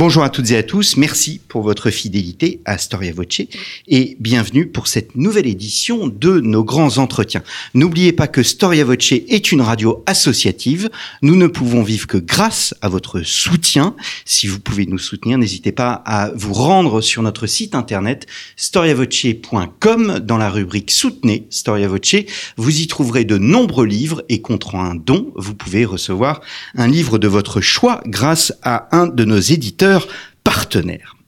Bonjour à toutes et à tous, merci pour votre fidélité à Storia Voce et bienvenue pour cette nouvelle édition de nos grands entretiens. N'oubliez pas que Storia Voce est une radio associative, nous ne pouvons vivre que grâce à votre soutien. Si vous pouvez nous soutenir, n'hésitez pas à vous rendre sur notre site internet storiavoce.com dans la rubrique Soutenez Storia Voce. Vous y trouverez de nombreux livres et contre un don, vous pouvez recevoir un livre de votre choix grâce à un de nos éditeurs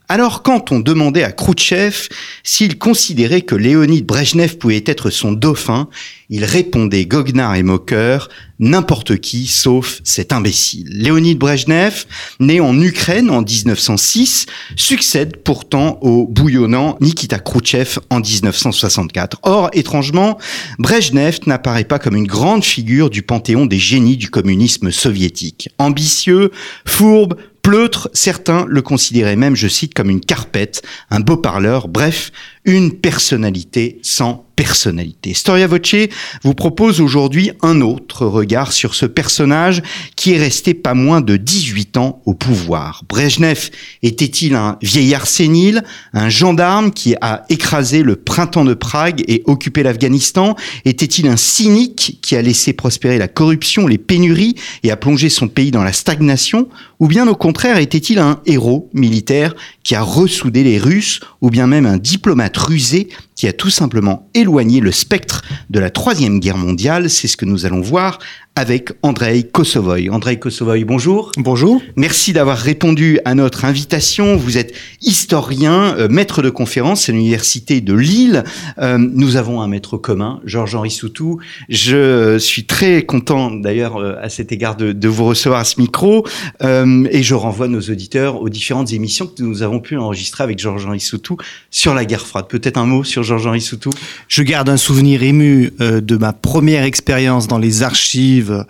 Alors quand on demandait à Khrouchtchev s'il considérait que Léonid Brejnev pouvait être son dauphin, il répondait goguenard et moqueur, n'importe qui sauf cet imbécile. Léonid Brejnev, né en Ukraine en 1906, succède pourtant au bouillonnant Nikita Khrouchtchev en 1964. Or, étrangement, Brejnev n'apparaît pas comme une grande figure du panthéon des génies du communisme soviétique. Ambitieux, fourbe, Pleutre, certains le considéraient même, je cite, comme une carpette, un beau parleur, bref, une personnalité sans personnalité. Storia Voce vous propose aujourd'hui un autre regard sur ce personnage qui est resté pas moins de 18 ans au pouvoir. Brejnev était-il un vieillard sénile, un gendarme qui a écrasé le printemps de Prague et occupé l'Afghanistan? Était-il un cynique qui a laissé prospérer la corruption, les pénuries et a plongé son pays dans la stagnation? Ou bien au contraire était-il un héros militaire qui a ressoudé les Russes ou bien même un diplomate? Rusé qui a tout simplement éloigné le spectre de la Troisième Guerre mondiale. C'est ce que nous allons voir avec Andrei Kosovoy. Andrei Kosovoy, bonjour. Bonjour. Merci d'avoir répondu à notre invitation. Vous êtes historien, euh, maître de conférence à l'université de Lille. Euh, nous avons un maître commun, Georges-Henri Soutou. Je suis très content d'ailleurs euh, à cet égard de, de, vous recevoir à ce micro et je renvoie nos auditeurs aux différentes émissions que nous avons pu enregistrer avec Georges-Henri Soutou sur la guerre froide. Peut-être un mot sur Georges-Henri Soutou Je garde un souvenir ému de ma première expérience dans les archives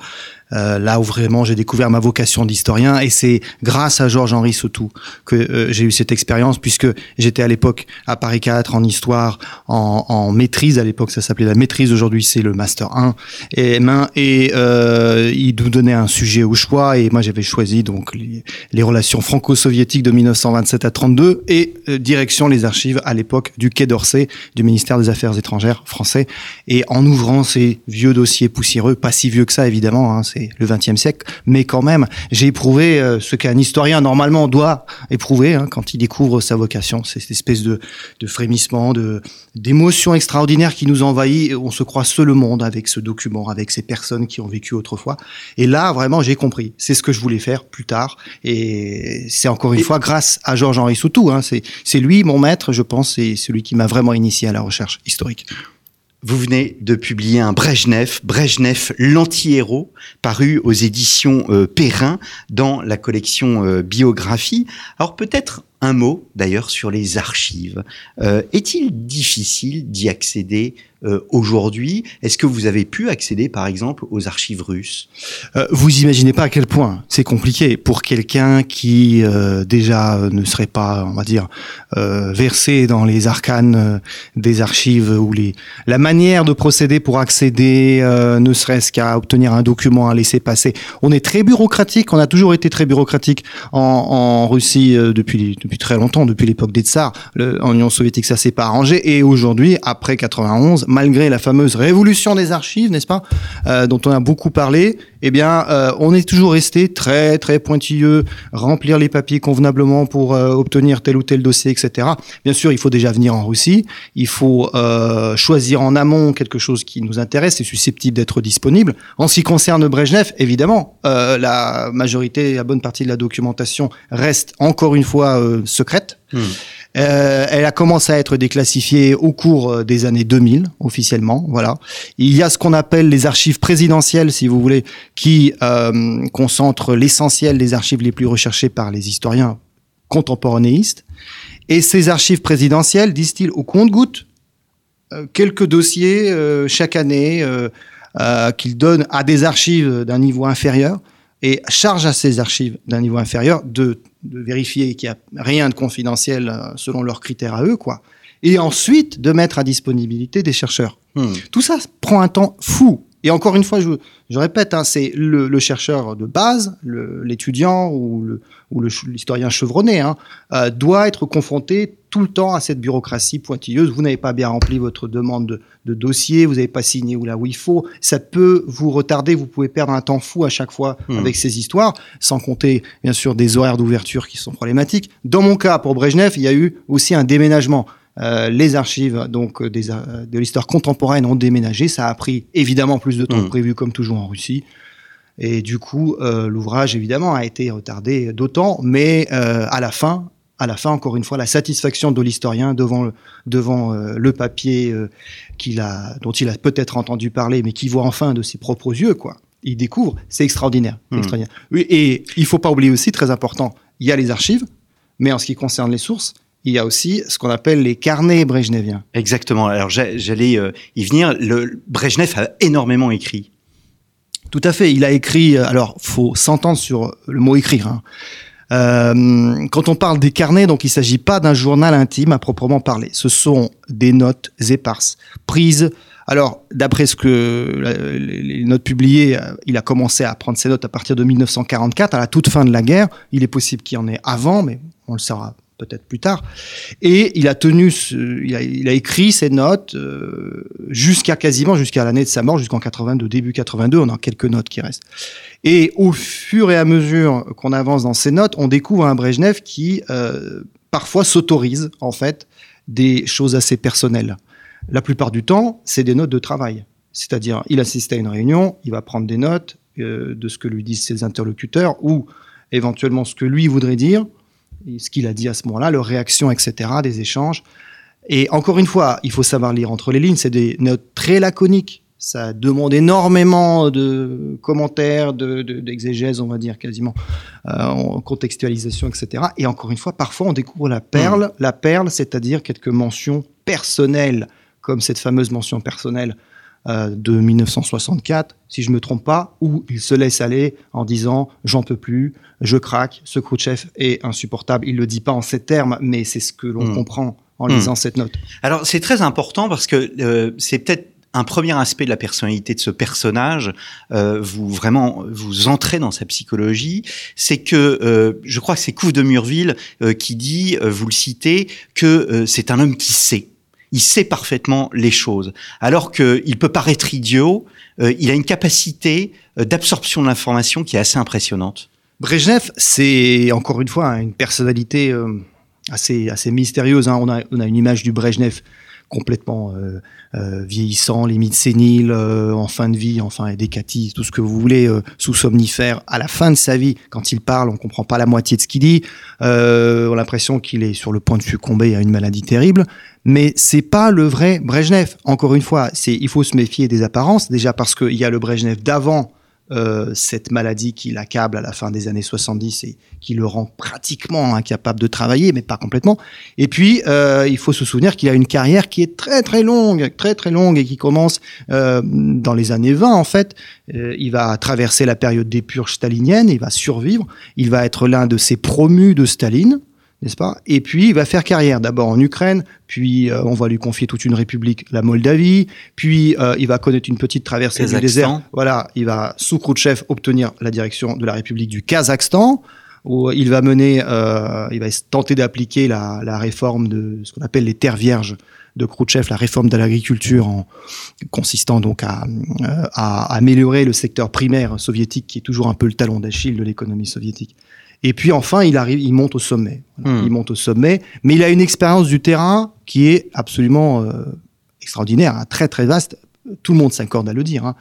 euh, là où vraiment j'ai découvert ma vocation d'historien et c'est grâce à Georges-Henri Sautou que euh, j'ai eu cette expérience puisque j'étais à l'époque à Paris 4 en histoire en, maîtrise à l'époque ça s'appelait la maîtrise aujourd'hui c'est le master 1 et euh, il nous donnait un sujet au choix et moi j'avais choisi donc les, relations franco-soviétiques de 1927 à 32 et euh, direction les archives à l'époque du Quai d'Orsay du ministère des Affaires étrangères français. Et en ouvrant ces vieux dossiers poussiéreux pas si vieux que ça évidemment hein, le XXe siècle, mais quand même, j'ai éprouvé euh, ce qu'un historien normalement doit éprouver hein, quand il découvre sa vocation, c'est cette espèce de, de frémissement, de d'émotion extraordinaire qui nous envahit. On se croit seul au monde avec ce document, avec ces personnes qui ont vécu autrefois. Et là, vraiment, j'ai compris. C'est ce que je voulais faire plus tard, et c'est encore une et fois grâce à Georges-Henri Soutou. Hein, c'est lui mon maître, je pense, c'est celui qui m'a vraiment initié à la recherche historique. Vous venez de publier un Brejnev, Brejnev l'anti-héros, paru aux éditions euh, Perrin dans la collection euh, Biographie. Alors peut-être un mot d'ailleurs sur les archives. Euh, Est-il difficile d'y accéder aujourd'hui Est-ce que vous avez pu accéder par exemple aux archives russes? Euh, Vous imaginez pas à quel point c'est compliqué pour quelqu'un qui euh, déjà ne serait pas, on va dire, euh, versé dans les arcanes des archives ou les la manière de procéder pour accéder, ne serait-ce qu'à obtenir un document à laisser passer. On est très bureaucratique, on a toujours été très bureaucratique en, en Russie depuis, depuis très longtemps, depuis l'époque des tsars. En Union soviétique, ça s'est pas arrangé. Et aujourd'hui, après 91, malgré la fameuse révolution des archives, n'est-ce pas, euh, dont on a beaucoup parlé, eh bien, euh, on est toujours resté très très pointilleux, remplir les papiers convenablement pour euh, obtenir tel ou tel dossier, etc. Bien sûr, il faut déjà venir en Russie. Il faut choisir en amont quelque chose qui nous intéresse et susceptible d'être disponible. En ce qui concerne Brejnev, évidemment, la majorité, la bonne partie de la documentation reste encore une fois secrète. Hmm. Euh, elle a commencé à être déclassifiée au cours euh, des années 2000 officiellement. Voilà. Il y a ce qu'on appelle les archives présidentielles, si vous voulez, qui euh, concentrent l'essentiel des archives les plus recherchées par les historiens contemporanéistes. Et ces archives présidentielles, disent-ils, au compte-gouttes, euh, quelques dossiers chaque année euh, qu'il donne à des archives d'un niveau inférieur et charge à ces archives d'un niveau inférieur de, de vérifier qu'il n'y a rien de confidentiel euh, selon leurs critères à eux, quoi. Et ensuite de mettre à disponibilité des chercheurs. Hmm. Tout ça prend un temps fou. Et encore une fois, je, je répète, hein, c'est le, le chercheur de base, l'étudiant ou le- ou le ch- l'historien chevronné, hein, euh, doit être confronté tout le temps à cette bureaucratie pointilleuse. Vous n'avez pas bien rempli votre demande de, de dossier, vous n'avez pas signé ou là où il faut. Ça peut vous retarder, vous pouvez perdre un temps fou à chaque fois Hmm. avec ces histoires, sans compter bien sûr des horaires d'ouverture qui sont problématiques. Dans mon cas, pour Brejnev, il y a eu aussi un déménagement. Euh, les archives donc euh, des, euh, de l'histoire contemporaine ont déménagé. Ça a pris évidemment plus de temps que prévu, comme toujours en Russie. Et du coup, euh, l'ouvrage évidemment a été retardé d'autant, mais à la fin, à la fin, encore une fois, la satisfaction de l'historien devant le, devant euh, le papier euh, qu'il a, dont il a peut-être entendu parler, mais qui voit enfin de ses propres yeux, quoi. Il découvre, c'est extraordinaire, Mm. extraordinaire. Oui, et il faut pas oublier aussi, très important, il y a les archives, mais en ce qui concerne les sources, il y a aussi ce qu'on appelle les carnets brejneviens. Exactement. Alors j'a- j'allais euh, y venir. Le Brejnev a énormément écrit. Tout à fait. Il a écrit. Alors, faut s'entendre sur le mot écrire. hein. Euh, quand on parle des carnets, donc il s'agit pas d'un journal intime à proprement parler. Ce sont des notes éparses, prises. Alors, d'après ce que les notes publiées, euh, il a commencé à prendre ses notes à partir de 1944, à la toute fin de la guerre. Il est possible qu'il y en ait avant, mais on le saura peut-être plus tard. Et il a tenu, il, a, écrit ses notes euh, jusqu'à quasiment jusqu'à l'année de sa mort, jusqu'en 82, début 82. On a quelques notes qui restent. Et au fur et à mesure qu'on avance dans ces notes, on découvre un Brejnev qui euh, parfois s'autorise en fait des choses assez personnelles. La plupart du temps, c'est des notes de travail. C'est-à-dire, il assiste à une réunion, il va prendre des notes euh, de ce que lui disent ses interlocuteurs ou éventuellement ce que lui voudrait dire, ce qu'il a dit à ce moment-là, leurs réactions, etc., des échanges. Et encore une fois, il faut savoir lire entre les lignes, c'est des notes très laconiques. Ça demande énormément de commentaires, de- de- d'exégèse, on va dire quasiment, euh, en contextualisation, etc. Et encore une fois, parfois on découvre la perle, la perle, c'est-à-dire quelques mentions personnelles, comme cette fameuse mention personnelle euh, de 1964, si je me trompe pas, où il se laisse aller en disant j'en peux plus, je craque, ce Khrouchtchev est insupportable. Il le dit pas en ces termes, mais c'est ce que l'on Mm. comprend en lisant cette note. Alors c'est très important parce que euh, c'est peut-être un premier aspect de la personnalité de ce personnage. Euh, vous vraiment vous entrez dans sa psychologie. C'est que euh, je crois que c'est Couve de Murville euh, qui dit, euh, vous le citez, que euh, c'est un homme qui sait. Il sait parfaitement les choses. Alors qu'il peut paraître idiot, euh, il a une capacité euh, d'absorption de l'information qui est assez impressionnante. Brejnev, c'est encore une fois une personnalité euh, assez, assez mystérieuse. hein. On, a, on a une image du Brejnev complètement euh, euh, vieillissant, limite sénile, euh, en fin de vie, enfin décati, tout ce que vous voulez, sous somnifère. À la fin de sa vie, quand il parle, on comprend pas la moitié de ce qu'il dit. On a l'impression qu'il est sur le point de succomber à une maladie terrible. Mais c'est pas le vrai Brejnev. Encore une fois, c'est il faut se méfier des apparences. Déjà parce qu'il y a le Brejnev d'avant euh, cette maladie qui l'accable à la fin des années 70 et qui le rend pratiquement incapable de travailler, mais pas complètement. Et puis, euh, il faut se souvenir qu'il a une carrière qui est très très longue, très très longue et qui commence euh, dans les années 20 en fait. Euh, il va traverser la période des purges staliniennes, il va survivre, il va être l'un de ces promus de Staline, n'est-ce pas? Et puis il va faire carrière d'abord en Ukraine, puis euh, on va lui confier toute une république, la Moldavie, puis euh, il va connaître une petite traversée du Kazakhstan. désert. Voilà, il va sous Khrouchtchev obtenir la direction de la République du Kazakhstan où il va mener, euh, il va tenter d'appliquer la, la réforme de ce qu'on appelle les terres vierges de Khrouchtchev, la réforme de l'agriculture en consistant donc à, euh, à améliorer le secteur primaire soviétique qui est toujours un peu le talon d'Achille de l'économie soviétique. Et puis enfin, il arrive, il monte au sommet. Voilà, Hmm. Il monte au sommet, mais il a une expérience du terrain qui est absolument euh, extraordinaire, hein, très très vaste. Tout le monde s'accorde à le dire. hein.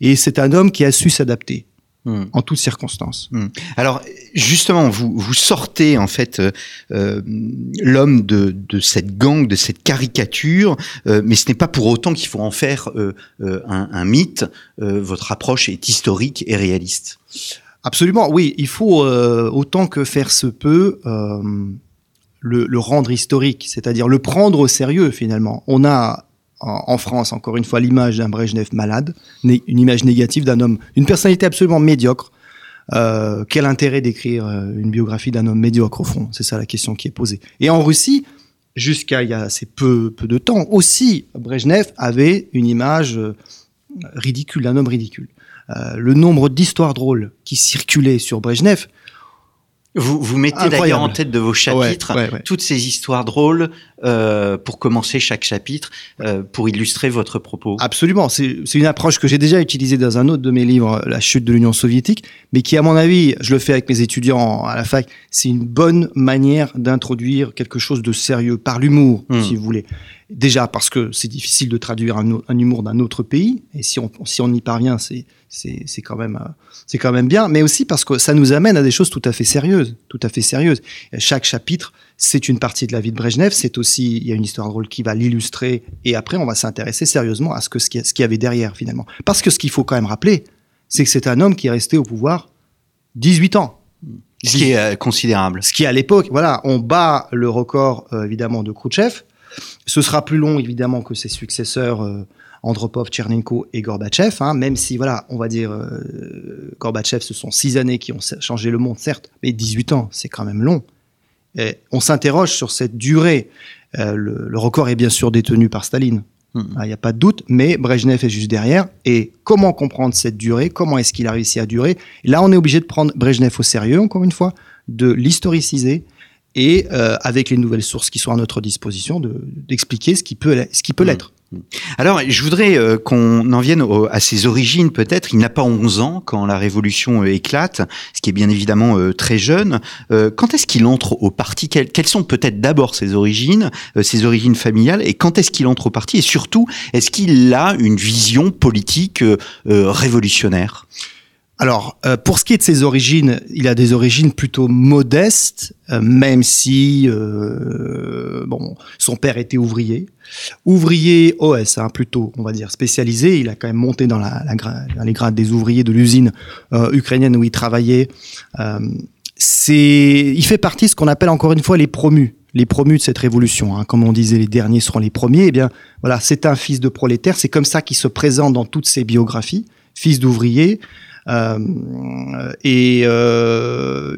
Et c'est un homme qui a su s'adapter Hmm. en toutes circonstances. Alors justement, vous, vous sortez en fait euh, euh, l'homme de, de cette gang, de cette caricature, euh, mais ce n'est pas pour autant qu'il faut en faire euh, euh, un, un mythe. Euh, votre approche est historique et réaliste. Absolument, oui. Il faut euh, autant que faire se peut euh, le, rendre historique, c'est-à-dire le prendre au sérieux finalement. On a en, France, encore une fois, l'image d'un Brejnev malade, une image négative d'un homme, une personnalité absolument médiocre. Euh, quel intérêt d'écrire euh, une biographie d'un homme médiocre au fond? C'est ça la question qui est posée. Et en Russie, jusqu'à il y a assez peu, peu de temps, aussi, Brejnev avait une image ridicule, d'un homme ridicule. Le nombre d'histoires drôles qui circulaient sur Brejnev, vous, vous mettez d'ailleurs en tête de vos chapitres toutes ces histoires drôles euh, pour commencer chaque chapitre, euh, pour illustrer votre propos. Absolument, c'est une approche que j'ai déjà utilisée dans un autre de mes livres, La chute de l'Union soviétique, mais qui à mon avis, je le fais avec mes étudiants à la fac, c'est une bonne manière d'introduire quelque chose de sérieux par l'humour, hmm. si vous voulez. Déjà parce que c'est difficile de traduire un, un humour d'un autre pays, et si on, si on y parvient, c'est quand même euh, c'est quand même bien, mais aussi parce que ça nous amène à des choses tout à fait sérieuses, tout à fait sérieuses. Chaque chapitre, c'est une partie de la vie de Brejnev, c'est aussi il y a une histoire drôle qui va l'illustrer, et après on va s'intéresser sérieusement à ce que ce qu'il y avait derrière finalement. Parce que ce qu'il faut quand même rappeler, c'est que c'est un homme qui est resté au pouvoir 18 ans. Ce qui est euh, considérable. Ce qui à l'époque, voilà, on bat le record euh, évidemment de Khrouchtchev. Ce sera plus long évidemment que ses successeurs Andropov, Tchernenko et Gorbatchev, hein, même si, voilà, on va dire, euh, Gorbatchev, ce sont six années qui ont changé le monde, certes, mais 18 ans, c'est quand même long. Et on s'interroge sur cette durée. Euh, le, record est bien sûr détenu par Staline. Hmm. Ah, il n'y a pas de doute, mais Brejnev est juste derrière. Et comment comprendre cette durée? Comment est-ce qu'il a réussi à durer? Là, on est obligé de prendre Brejnev au sérieux, encore une fois, de l'historiciser, et euh, avec les nouvelles sources qui sont à notre disposition, d'expliquer ce qui peut, ce qui peut hmm. l'être. Alors, je voudrais euh, qu'on en vienne à ses origines peut-être. Il n'a pas 11 ans quand la révolution euh, éclate, ce qui est bien évidemment euh, très jeune. quand est-ce qu'il entre au parti? Quelles, sont peut-être d'abord ses origines, ses origines familiales, et quand est-ce qu'il entre au parti? Et surtout, est-ce qu'il a une vision politique révolutionnaire? Alors, euh, pour ce qui est de ses origines, il a des origines plutôt modestes, euh, même si euh, bon, son père était ouvrier, ouvrier OS, hein, plutôt, on va dire spécialisé. Il a quand même monté dans, les grades des ouvriers de l'usine ukrainienne où il travaillait. c'est, il fait partie de ce qu'on appelle encore une fois les promus les promus de cette révolution. Hein. Comme on disait, les derniers seront les premiers. Eh bien, voilà, c'est un fils de prolétaire. C'est comme ça qu'il se présente dans toutes ses biographies. Fils d'ouvrier, et euh,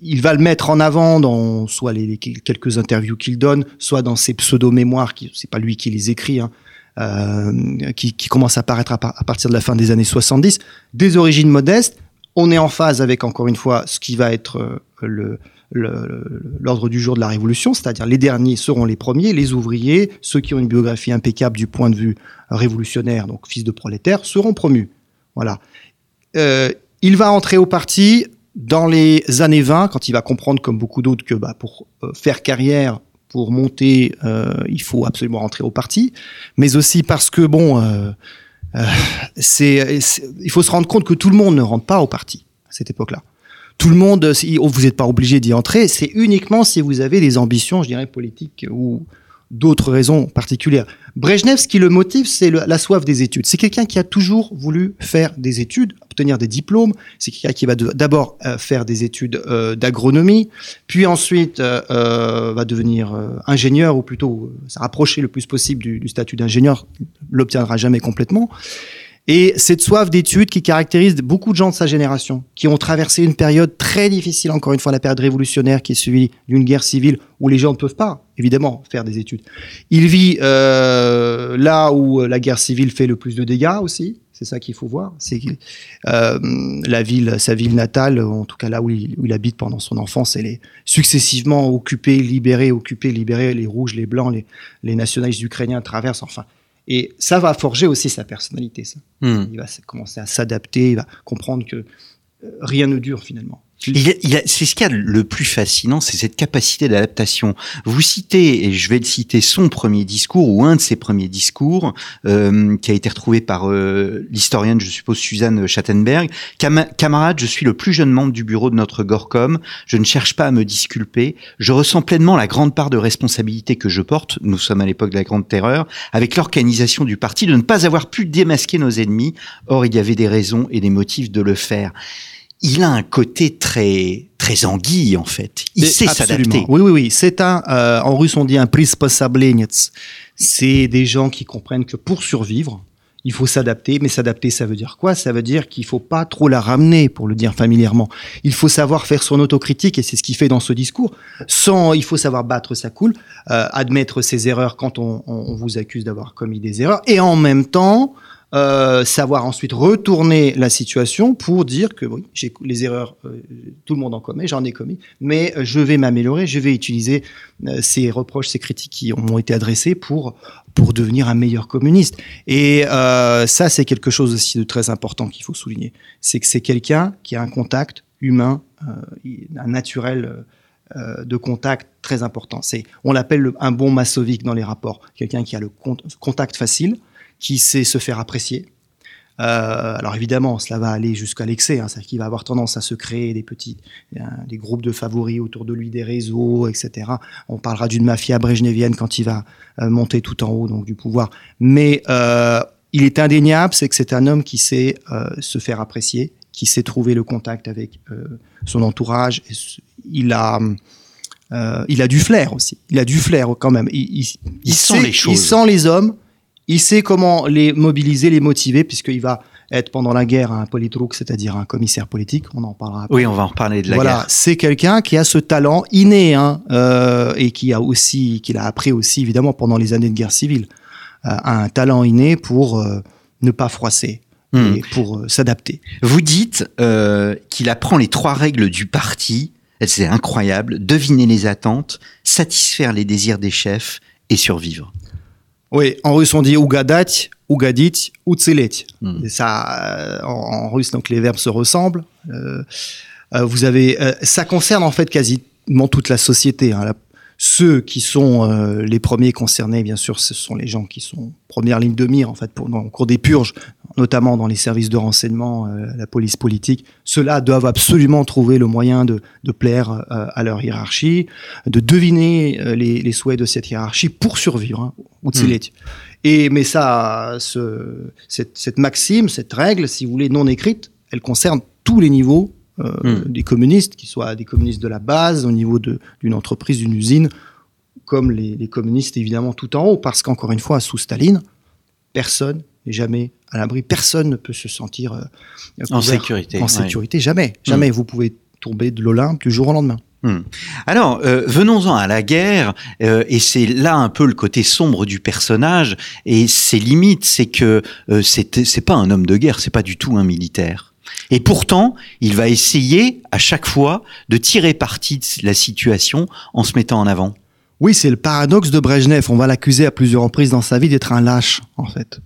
il va le mettre en avant dans soit les, quelques interviews qu'il donne, soit dans ses pseudo-mémoires, qui c'est pas lui qui les écrit, hein, euh, qui, commencent à apparaître à, partir de la fin des années 70, des origines modestes. On est en phase avec encore une fois ce qui va être le l'ordre du jour de la révolution, c'est-à-dire les derniers seront les premiers, les ouvriers, ceux qui ont une biographie impeccable du point de vue révolutionnaire, donc fils de prolétaires, seront promus. Voilà. Euh, il va entrer au parti dans les années 20, quand il va comprendre, comme beaucoup d'autres, que bah, pour euh, faire carrière, pour monter, euh, il faut absolument rentrer au parti, mais aussi parce que bon, c'est, il faut se rendre compte que tout le monde ne rentre pas au parti à cette époque-là. Tout le monde, vous n'êtes pas obligé d'y entrer, c'est uniquement si vous avez des ambitions, je dirais, politiques ou d'autres raisons particulières. Brejnev, ce qui le motive, c'est la soif des études. C'est quelqu'un qui a toujours voulu faire des études, obtenir des diplômes. C'est quelqu'un qui va d'abord euh, faire des études euh, d'agronomie, puis ensuite euh, va devenir ingénieur, ou plutôt se rapprocher le plus possible du, du statut d'ingénieur. L'obtiendra jamais complètement. Et cette soif d'études qui caractérise beaucoup de gens de sa génération, qui ont traversé une période très difficile, encore une fois la période révolutionnaire qui est suivie d'une guerre civile où les gens ne peuvent pas, évidemment, faire des études. Il vit euh, là où la guerre civile fait le plus de dégâts aussi. C'est ça qu'il faut voir. C'est euh, la ville, sa ville natale, en tout cas là où il, habite pendant son enfance, elle est successivement occupée, libérée, occupée, libérée. Les rouges, les blancs, les nationalistes ukrainiens traversent. Enfin, et ça va forger aussi sa personnalité, ça. Hmm. Il va commencer à s'adapter, il va comprendre que euh, rien ne dure finalement. C'est ce qu'il y a le plus fascinant, c'est cette capacité d'adaptation. Vous citez, et je vais le citer, son premier discours ou un de ses premiers discours, euh, qui a été retrouvé par euh, l'historienne, je suppose, Suzanne Schattenberg. camarade, je suis le plus jeune membre du bureau de notre Gorcom. Je ne cherche pas à me disculper. Je ressens pleinement la grande part de responsabilité que je porte. Nous sommes à l'époque de la Grande Terreur, avec l'organisation du parti, de ne pas avoir pu démasquer nos ennemis. Or, il y avait des raisons et des motifs de le faire il a un côté très très anguille en fait. Il sait s'adapter. Oui, oui, oui. C'est un, euh, en russe on dit un приспособленец. C'est des gens qui comprennent que pour survivre, il faut s'adapter, mais s'adapter, ça veut dire quoi Ça veut dire qu'il faut pas trop la ramener, pour le dire familièrement. Il faut savoir faire son autocritique, et c'est ce qu'il fait dans ce discours. Sans, il faut savoir battre sa coule, euh, admettre ses erreurs quand on, on vous accuse d'avoir commis des erreurs, et en même temps, euh, savoir ensuite retourner la situation pour dire que oui, j'ai les erreurs, euh, tout le monde en commet, j'en ai commis, mais je vais m'améliorer, je vais utiliser euh, ces reproches, ces critiques qui m'ont été adressées pour pour devenir un meilleur communiste. Et ça, c'est quelque chose aussi de très important qu'il faut souligner. C'est que c'est quelqu'un qui a un contact humain, un naturel de contact très important. C'est, on l'appelle un bon massovique dans les rapports, quelqu'un qui a le contact facile, qui sait se faire apprécier. Euh, alors évidemment, cela va aller jusqu'à l'excès, hein, c'est-à-dire qu'il va avoir tendance à se créer des petits, hein, des groupes de favoris autour de lui, des réseaux, etc. On parlera d'une mafia brejnevienne quand il va euh, monter tout en haut donc du pouvoir. Mais euh, il est indéniable, c'est que c'est un homme qui sait euh, se faire apprécier, qui sait trouver le contact avec euh, son entourage. il a il a du flair aussi. Il a du flair quand même. Il, il, sent les choses. Il sent les hommes il sait comment les mobiliser, les motiver, puisqu'il va être pendant la guerre un politrouk, c'est-à-dire un commissaire politique. On en parlera. Après. Oui, on va en reparler de la voilà, guerre. c'est quelqu'un qui a ce talent inné, hein, euh, et qui a aussi, qu'il a appris aussi évidemment pendant les années de guerre civile, euh, un talent inné pour euh, ne pas froisser. Hmm. Et pour euh, s'adapter. Vous dites qu'il apprend les trois règles du parti. C'est incroyable. Deviner les attentes, satisfaire les désirs des chefs et survivre. Oui, en russe on dit ougadat, ougadit, outselet. Hmm. Mm. Ça, euh, en, en, russe, donc les verbes se ressemblent. Euh, euh, vous avez, euh, ça concerne en fait quasiment toute la société. Hein. Ceux qui sont euh, les premiers concernés, bien sûr, ce sont les gens qui sont première ligne de mire en fait pour, dans, au cours des purges notamment dans les services de renseignement, euh, la police politique. Ceux-là doivent absolument trouver le moyen de, de plaire euh, à leur hiérarchie, de deviner euh, les, les, souhaits de cette hiérarchie pour survivre. Hein, mmh. Et mais ça, ce, cette, cette maxime, cette règle, si vous voulez, non écrite, elle concerne tous les niveaux mmh. des communistes, qu'ils soient des communistes de la base, au niveau d'une entreprise, d'une usine, comme les, les, communistes évidemment tout en haut, parce qu'encore une fois, sous Staline, personne n'est jamais à l'abri, personne ne peut se sentir euh, en sécurité. En sécurité, jamais, jamais. Mmh. Vous pouvez tomber de l'Olympe du jour au lendemain. Mmh. Alors, euh, venons-en à la guerre, euh, et c'est là un peu le côté sombre du personnage, et ses limites, c'est que euh, c'est pas un homme de guerre, c'est pas du tout un militaire. Et pourtant, il va essayer à chaque fois de tirer parti de la situation en se mettant en avant. Oui, c'est le paradoxe de Brejnev. On va l'accuser à plusieurs reprises dans sa vie d'être un lâche, en fait.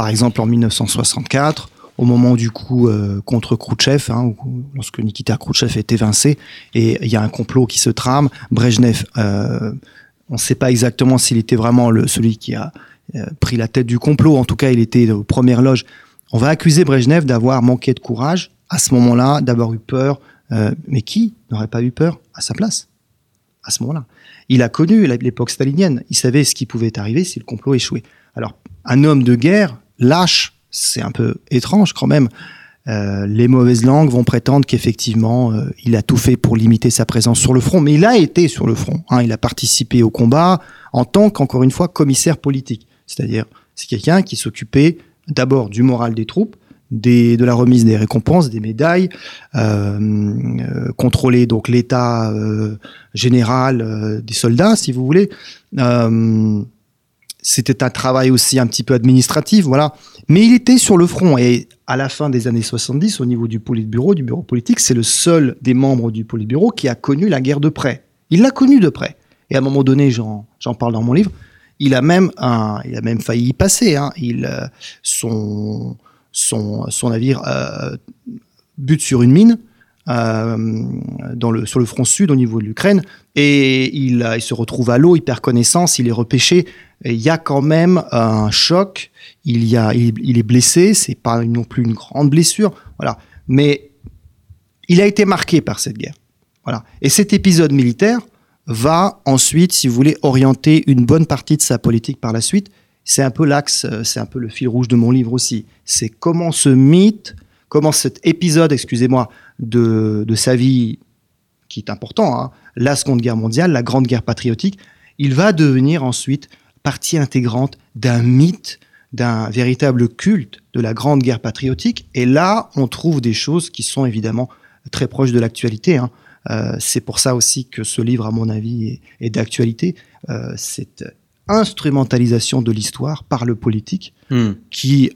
Par exemple, en 1964, au moment du coup euh, contre Khrouchtchev, hein, lorsque Nikita Khrouchtchev est évincé, et il y a un complot qui se trame, Brejnev, euh, on ne sait pas exactement s'il était vraiment celui qui a euh, pris la tête du complot, en tout cas il était aux premières loges, on va accuser Brejnev d'avoir manqué de courage à ce moment-là, d'avoir eu peur. Euh, mais qui n'aurait pas eu peur à sa place? À ce moment-là Il a connu l'époque stalinienne. Il savait ce qui pouvait arriver si le complot échouait. Alors, un homme de guerre lâche, c'est un peu étrange quand même. Euh, les mauvaises langues vont prétendre qu'effectivement, euh, il a tout fait pour limiter sa présence sur le front, mais il a été sur le front. Hein, il a participé au combat en tant qu'encore une fois commissaire politique. C'est-à-dire, c'est quelqu'un qui s'occupait d'abord du moral des troupes, de la remise des récompenses, des médailles, euh, euh, contrôler donc l'état général des soldats, si vous voulez. C'était un travail aussi un petit peu administratif, voilà. Mais il était sur le front et à la fin des années 70, au niveau du Politburo, du bureau politique, c'est le seul des membres du Politburo qui a connu la guerre de près. Il l'a connu de près. Et à un moment donné, j'en parle dans mon livre, il a même il a même failli y passer. Hein. Il, euh, son, son, son navire euh, bute sur une mine le, sur le front sud au niveau de l'Ukraine et il, se retrouve à l'eau, il perd connaissance, il est repêché. Il y a quand même un choc. Il, il est blessé. C'est pas non plus une grande blessure, voilà. Mais il a été marqué par cette guerre, voilà. Et cet épisode militaire va ensuite, si vous voulez, orienter une bonne partie de sa politique par la suite. C'est un peu l'axe, euh, c'est un peu le fil rouge de mon livre aussi. C'est comment ce mythe, comment cet épisode, excusez-moi, de, de sa vie qui est important, hein, la Seconde Guerre mondiale, la Grande Guerre patriotique, il va devenir ensuite partie intégrante d'un mythe, d'un véritable culte de la Grande Guerre patriotique. Et là, on trouve des choses qui sont évidemment très proches de l'actualité. Hein. Euh, c'est pour ça aussi que ce livre, à mon avis, est, d'actualité. Euh, cette instrumentalisation de l'histoire par le politique, hmm. qui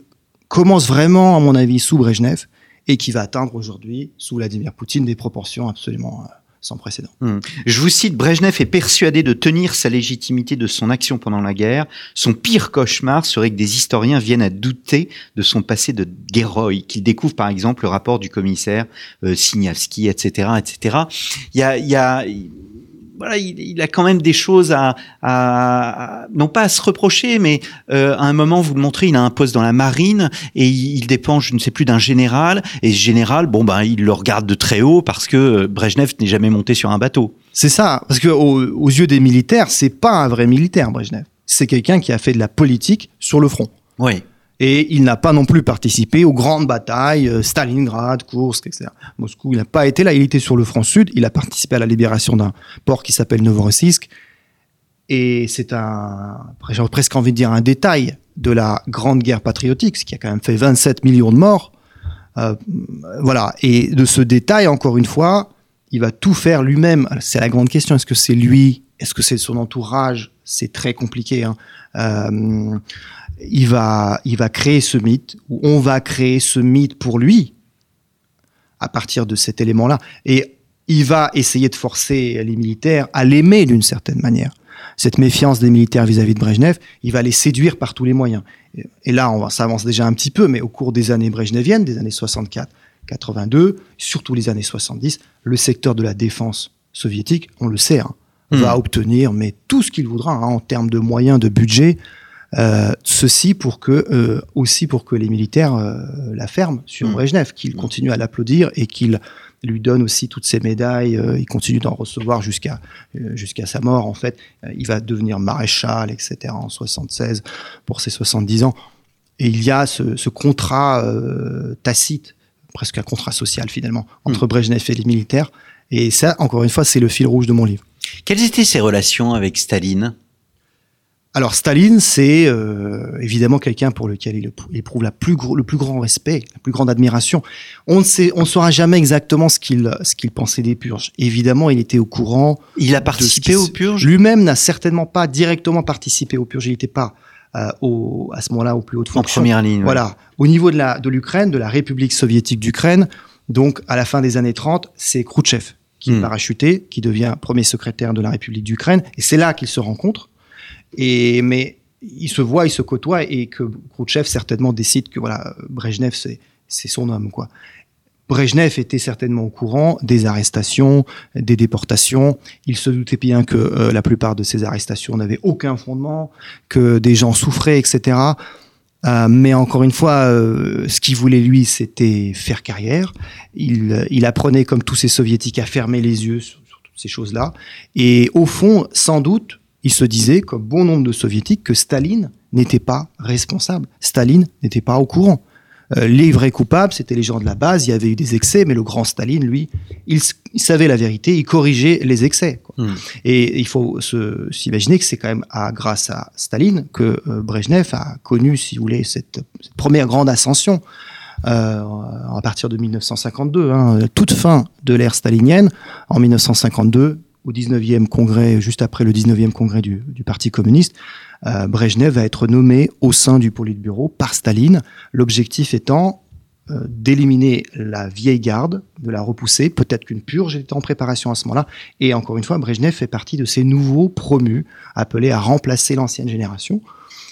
commence vraiment, à mon avis, sous Brejnev et qui va atteindre aujourd'hui, sous Vladimir Poutine, des proportions absolument euh, sans précédent. Hmm. Je vous cite, Brejnev est persuadé de tenir sa légitimité de son action pendant la guerre. Son pire cauchemar serait que des historiens viennent à douter de son passé de guerroï, qu'il découvre par exemple le rapport du commissaire euh, etc., etc. Il y a voilà, il, a quand même des choses à, à, non pas à se reprocher, mais euh, à un moment vous le montrez, il a un poste dans la marine et il, dépend, je ne sais plus, d'un général. Et ce général, bon ben, il le regarde de très haut parce que euh, Brejnev n'est jamais monté sur un bateau. C'est ça, parce que aux, yeux des militaires, c'est pas un vrai militaire, Brejnev. C'est quelqu'un qui a fait de la politique sur le front. Oui. Et il n'a pas non plus participé aux grandes batailles, euh, Stalingrad, Kursk, etc. Moscou, il n'a pas été là. Il était sur le front sud. Il a participé à la libération d'un port qui s'appelle Novorossiysk. Et c'est un, j'ai presque envie de dire un détail de la grande guerre patriotique, ce qui a quand même fait 27 millions de morts. Euh, voilà. Et de ce détail, encore une fois, il va tout faire lui-même. C'est la grande question. Est-ce que c'est lui? Est-ce que c'est son entourage? C'est très compliqué. Hein. Euh, il va, il va créer ce mythe, ou on va créer ce mythe pour lui, à partir de cet élément-là. Et il va essayer de forcer les militaires à l'aimer d'une certaine manière. Cette méfiance des militaires vis-à-vis de Brejnev, il va les séduire par tous les moyens. Et là, on s'avance déjà un petit peu, mais au cours des années brejneviennes, des années 64, 82, surtout les années 70, le secteur de la défense soviétique, on le sait, hein, hmm. va obtenir mais tout ce qu'il voudra hein, en termes de moyens, de budget, euh, ceci pour que euh, aussi pour que les militaires euh, la ferment sur mmh. Brejnev, qu'ils mmh. continuent à l'applaudir et qu'ils lui donnent aussi toutes ses médailles. il continue d'en recevoir jusqu'à jusqu'à sa mort. En fait, il va devenir maréchal, etc. En 76 pour ses 70 ans. Et il y a ce, ce contrat tacite, presque un contrat social finalement, entre mmh. Brejnev et les militaires. Et ça, encore une fois, c'est le fil rouge de mon livre. Quelles étaient ses relations avec Staline? Alors Staline, c'est euh, évidemment quelqu'un pour lequel il éprouve la plus le plus grand respect, la plus grande admiration. On ne sait, on saura jamais exactement ce qu'il ce qu'il pensait des purges. Évidemment, il était au courant. Il a participé aux purges? Lui-même n'a certainement pas directement participé aux purges. Il n'était pas euh, au, à ce moment-là au plus haut de fonction. En première ligne. Voilà. Au niveau de la de l'Ukraine, de la République soviétique d'Ukraine, donc à la fin des années 30, c'est Khrouchtchev qui est hmm. parachuté, qui devient premier secrétaire de la République d'Ukraine, et c'est là qu'ils se rencontrent. Mais il se voit, il se côtoie et que Khrouchtchev certainement décide que voilà, Brejnev, c'est son homme, quoi. Brejnev était certainement au courant des arrestations, des déportations. Il se doutait bien que euh, la plupart de ces arrestations n'avaient aucun fondement, que des gens souffraient, etc. Euh, mais encore une fois, euh, ce qu'il voulait lui, c'était faire carrière. Il, il, apprenait, comme tous ces soviétiques, à fermer les yeux sur, sur toutes ces choses-là. Et au fond, sans doute, il se disait, comme bon nombre de soviétiques, que Staline n'était pas responsable. Staline n'était pas au courant. Euh, les vrais coupables, c'était les gens de la base, il y avait eu des excès, mais le grand Staline, lui, il, savait la vérité, il corrigeait les excès. Hmm. Et il faut s'imaginer que c'est quand même à, grâce à Staline que euh, Brejnev a connu, si vous voulez, cette, première grande ascension. Euh, à partir de 1952, hein, toute fin de l'ère stalinienne, en 1952, au 19e congrès, juste après le 19e congrès du, Parti communiste, euh, Brejnev va être nommé au sein du Politburo par Staline, l'objectif étant euh, d'éliminer la vieille garde, de la repousser. Peut-être qu'une purge était en préparation à ce moment-là. Et encore une fois, Brejnev fait partie de ces nouveaux promus appelés à remplacer l'ancienne génération.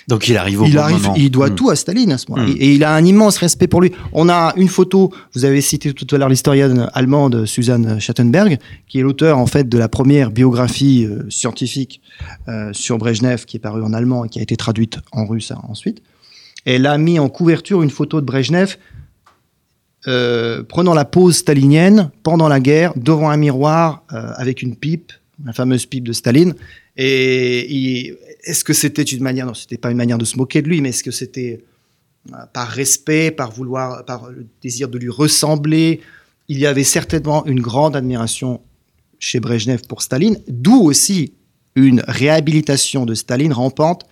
Donc il arrive au il arrive, Il doit hmm. tout à Staline à ce moment-là. Hmm. Et, il a un immense respect pour lui. On a une photo, vous avez cité tout à l'heure l'historienne allemande Susanne Schattenberg, qui est l'auteur en fait de la première biographie euh, scientifique euh, sur Brejnev, qui est parue en allemand et qui a été traduite en russe ensuite. Elle a mis en couverture une photo de Brejnev euh, prenant la pose stalinienne pendant la guerre devant un miroir avec une pipe, la fameuse pipe de Staline. Et est-ce que c'était une manière, non, c'était pas une manière de se moquer de lui, mais est-ce que c'était euh, par respect, par vouloir, par le désir de lui ressembler? Il y avait certainement une grande admiration chez Brejnev pour Staline, d'où aussi une réhabilitation de Staline rampante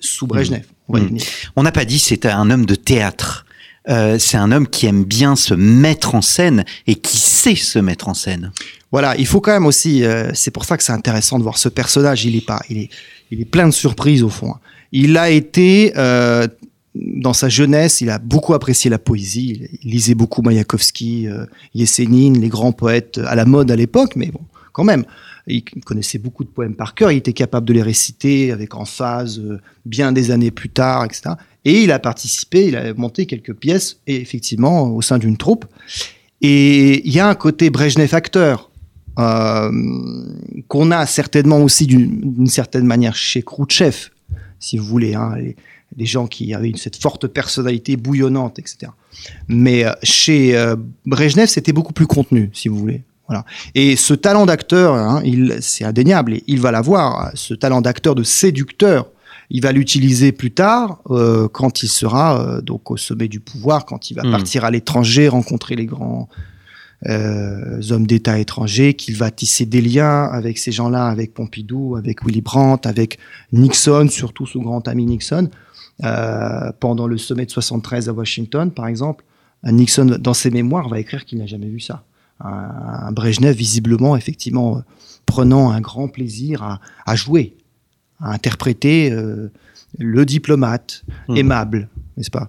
sous Brejnev. On mmh. On n'a pas dit c'était un homme de théâtre. Euh, c'est un homme qui aime bien se mettre en scène et qui sait se mettre en scène. Voilà, il faut quand même aussi. Euh, c'est pour ça que c'est intéressant de voir ce personnage. Il est pas, il est, il est plein de surprises au fond. Il a été euh, dans sa jeunesse, il a beaucoup apprécié la poésie. Il lisait beaucoup Mayakovsky, euh, les grands poètes à la mode à l'époque, mais bon, quand même. Il connaissait beaucoup de poèmes par cœur. Il était capable de les réciter avec emphase euh, bien des années plus tard, etc. Et il a participé, il a monté quelques pièces, et effectivement, au sein d'une troupe. Et il y a un côté Brejnev acteur. Euh, qu'on a certainement aussi d'une certaine manière chez Khrouchtchev, si vous voulez, hein, les, gens qui avaient cette forte personnalité bouillonnante, etc. Mais euh, chez euh, Brejnev, c'était beaucoup plus contenu, si vous voulez. Voilà. Et ce talent d'acteur, hein, c'est indéniable, et il va l'avoir, ce talent d'acteur, de séducteur, il va l'utiliser plus tard euh, quand il sera euh, donc au sommet du pouvoir, quand il va hmm. partir à l'étranger, rencontrer les grands hommes d'État étrangers, qu'il va tisser des liens avec ces gens-là, avec Pompidou, avec Willy Brandt, avec Nixon, surtout son grand ami Nixon, pendant le sommet de 73 à Washington, par exemple. Nixon, dans ses mémoires, va écrire qu'il n'a jamais vu ça. Un, Brejnev, visiblement, effectivement, prenant un grand plaisir à jouer, à interpréter euh, le diplomate hmm. aimable, n'est-ce pas? euh,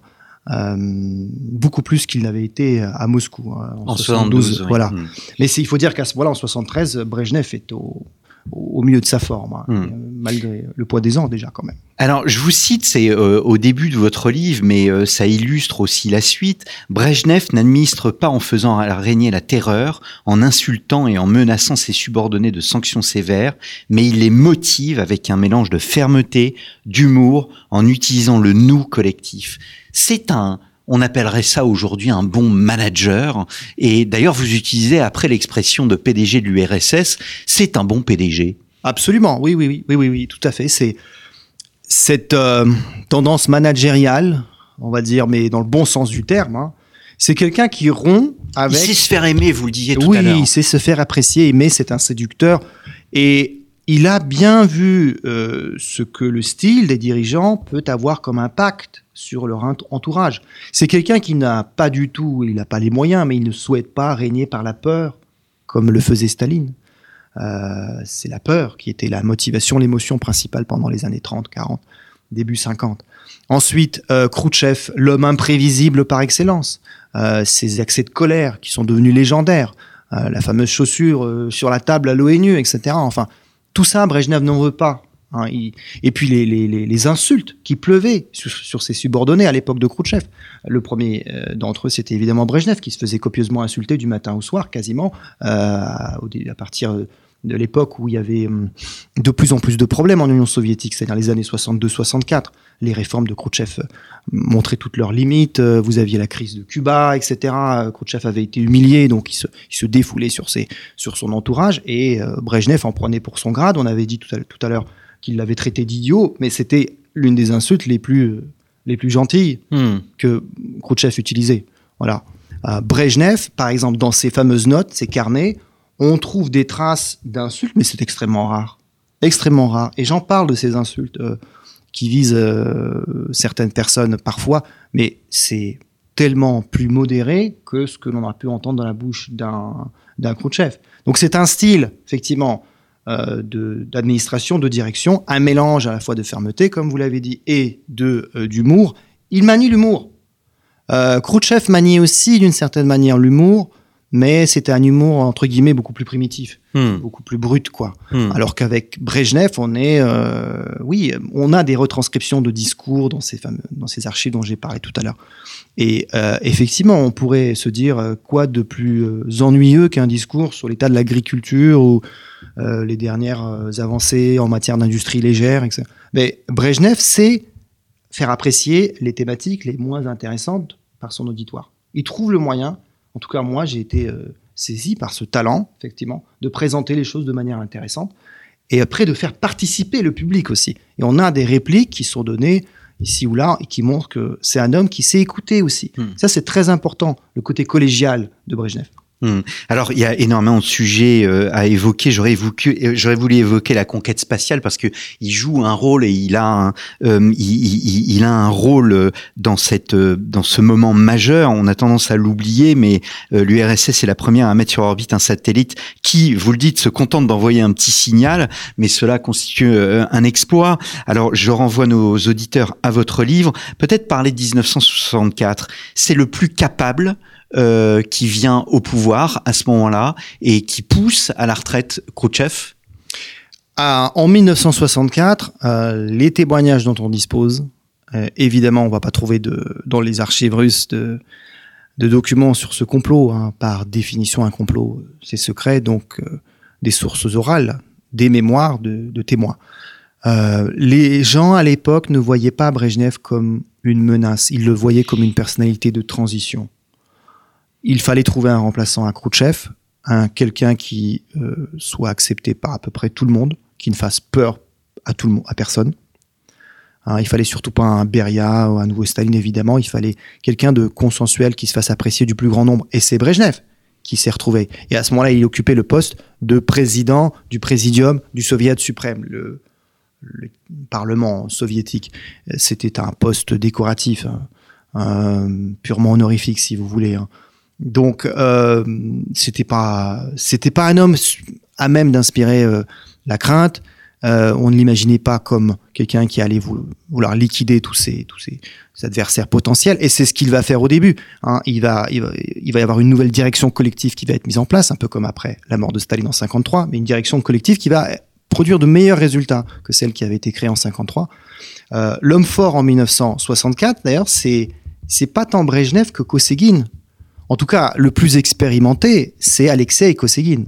beaucoup plus qu'il n'avait été à Moscou hein, en, 72. voilà. Hmm. Mais il faut dire qu'à ce moment-là, en 73, Brejnev est au, au milieu de sa forme, hein, hmm. malgré le poids des ans déjà quand même. Alors, je vous cite, c'est euh, au début de votre livre, mais euh, ça illustre aussi la suite. Brejnev n'administre pas en faisant régner la terreur, en insultant et en menaçant ses subordonnés de sanctions sévères, mais il les motive avec un mélange de fermeté, d'humour, en utilisant le nous collectif. C'est un, on appellerait ça aujourd'hui un bon manager. Et d'ailleurs, vous utilisez après l'expression de PDG de l'URSS, c'est un bon PDG. Absolument, oui, oui, oui, oui, oui, oui tout à fait. C'est cette euh, tendance managériale, on va dire, mais dans le bon sens du terme. Hein. c'est quelqu'un qui rompt avec. Il sait se faire aimer, vous le disiez tout à l'heure. Oui, il sait se faire apprécier, aimer, c'est un séducteur. Et il a bien vu euh, ce que le style des dirigeants peut avoir comme impact sur leur entourage. C'est quelqu'un qui n'a pas du tout, il n'a pas les moyens, mais il ne souhaite pas régner par la peur, comme le faisait Staline. Euh, c'est la peur qui était la motivation, l'émotion principale pendant les années 30, 40, début 50. Ensuite, euh, Khrouchtchev, l'homme imprévisible par excellence. Euh, ses accès de colère qui sont devenus légendaires. La fameuse chaussure sur la table à l'ONU, etc. Enfin, tout ça, Brejnev n'en veut pas. Hein, et puis les, les, les, insultes qui pleuvaient sur, ses subordonnés à l'époque de Khrouchtchev. Le premier euh, d'entre eux, c'était évidemment Brejnev, qui se faisait copieusement insulter du matin au soir, quasiment, euh, à partir de l'époque où il y avait hum, de plus en plus de problèmes en Union soviétique, c'est-à-dire les années 62-64. Les réformes de Khrouchtchev euh, montraient toutes leurs limites. Vous aviez la crise de Cuba, etc. Khrouchtchev avait été humilié, donc il se, il se défoulait sur, ses, sur son entourage. Et Brejnev en prenait pour son grade. On avait dit tout à l'heure qu'il l'avait traité d'idiot, mais c'était l'une des insultes les plus, les plus gentilles hmm. que Khrouchtchev utilisait. Voilà. Euh, Brejnev, par exemple, dans ses fameuses notes, ses carnets, on trouve des traces d'insultes, mais c'est extrêmement rare. Extrêmement rare. Et j'en parle de ces insultes euh, qui visent euh, certaines personnes parfois, mais c'est tellement plus modéré que ce que l'on a pu entendre dans la bouche d'un Khrouchtchev. Donc c'est un style, effectivement, euh, d'administration, de, direction, un mélange à la fois de fermeté, comme vous l'avez dit, et de d'humour. Il manie l'humour. Euh, Khrouchtchev manie aussi d'une certaine manière l'humour, mais c'était un humour entre guillemets beaucoup plus primitif, hmm. beaucoup plus brut quoi. Hmm. Alors qu'avec Brejnev, on est, euh, oui, on a des retranscriptions de discours dans ces fameux, dans ces archives dont j'ai parlé tout à l'heure. Et euh, effectivement, on pourrait se dire euh, quoi de plus ennuyeux qu'un discours sur l'état de l'agriculture ou les dernières avancées en matière d'industrie légère, etc. Mais Brejnev sait faire apprécier les thématiques les moins intéressantes par son auditoire. Il trouve le moyen en tout cas, moi, j'ai été euh, saisi par ce talent, effectivement, de présenter les choses de manière intéressante et après de faire participer le public aussi. Et on a des répliques qui sont données ici ou là et qui montrent que c'est un homme qui sait écouter aussi. Hmm. Ça, c'est très important, le côté collégial de Brejnev. Hmm. Alors, il y a énormément de sujets euh, à évoquer. J'aurais évoqué, j'aurais voulu évoquer la conquête spatiale parce que il joue un rôle et il a un, euh, il, a un rôle euh, dans cette, dans ce moment majeur. On a tendance à l'oublier, mais l'URSS est la première à mettre sur orbite un satellite qui, vous le dites, se contente d'envoyer un petit signal, mais cela constitue un exploit. Alors, je renvoie nos auditeurs à votre livre. Peut-être parler de 1964. C'est le plus capable euh, qui vient au pouvoir à ce moment-là et qui pousse à la retraite Khrouchtchev En 1964, euh, les témoignages dont on dispose, euh, évidemment, on va pas trouver dans les archives russes de, documents sur ce complot. Hein. Par définition, un complot, c'est secret, donc des sources orales, des mémoires de, de témoins. les gens à l'époque ne voyaient pas Brejnev comme une menace, ils le voyaient comme une personnalité de transition il fallait trouver un remplaçant à Khrouchtchev, un quelqu'un qui euh, soit accepté par à peu près tout le monde, qui ne fasse peur à tout le monde, à personne. Hein, il fallait surtout pas un Beria ou un nouveau Staline évidemment. Il fallait quelqu'un de consensuel qui se fasse apprécier du plus grand nombre. Et c'est Brejnev qui s'est retrouvé. Et à ce moment-là, il occupait le poste de président du présidium du Soviet suprême, le, Parlement soviétique. C'était un poste décoratif, hein, purement honorifique si vous voulez. Hein. Donc euh, c'était pas c'était pas un homme à même d'inspirer euh, la crainte. Euh, on ne l'imaginait pas comme quelqu'un qui allait vouloir liquider tous ses tous ses, adversaires potentiels. Et c'est ce qu'il va faire au début. Hein. Il, va, il, va, il va y avoir une nouvelle direction collective qui va être mise en place, un peu comme après la mort de Staline en 53, mais une direction collective qui va produire de meilleurs résultats que celle qui avait été créée en 53. Euh, L'homme fort en 1964, d'ailleurs, c'est c'est pas tant Brejnev que Kosygin en tout cas, le plus expérimenté, c'est Alexei Kosygin.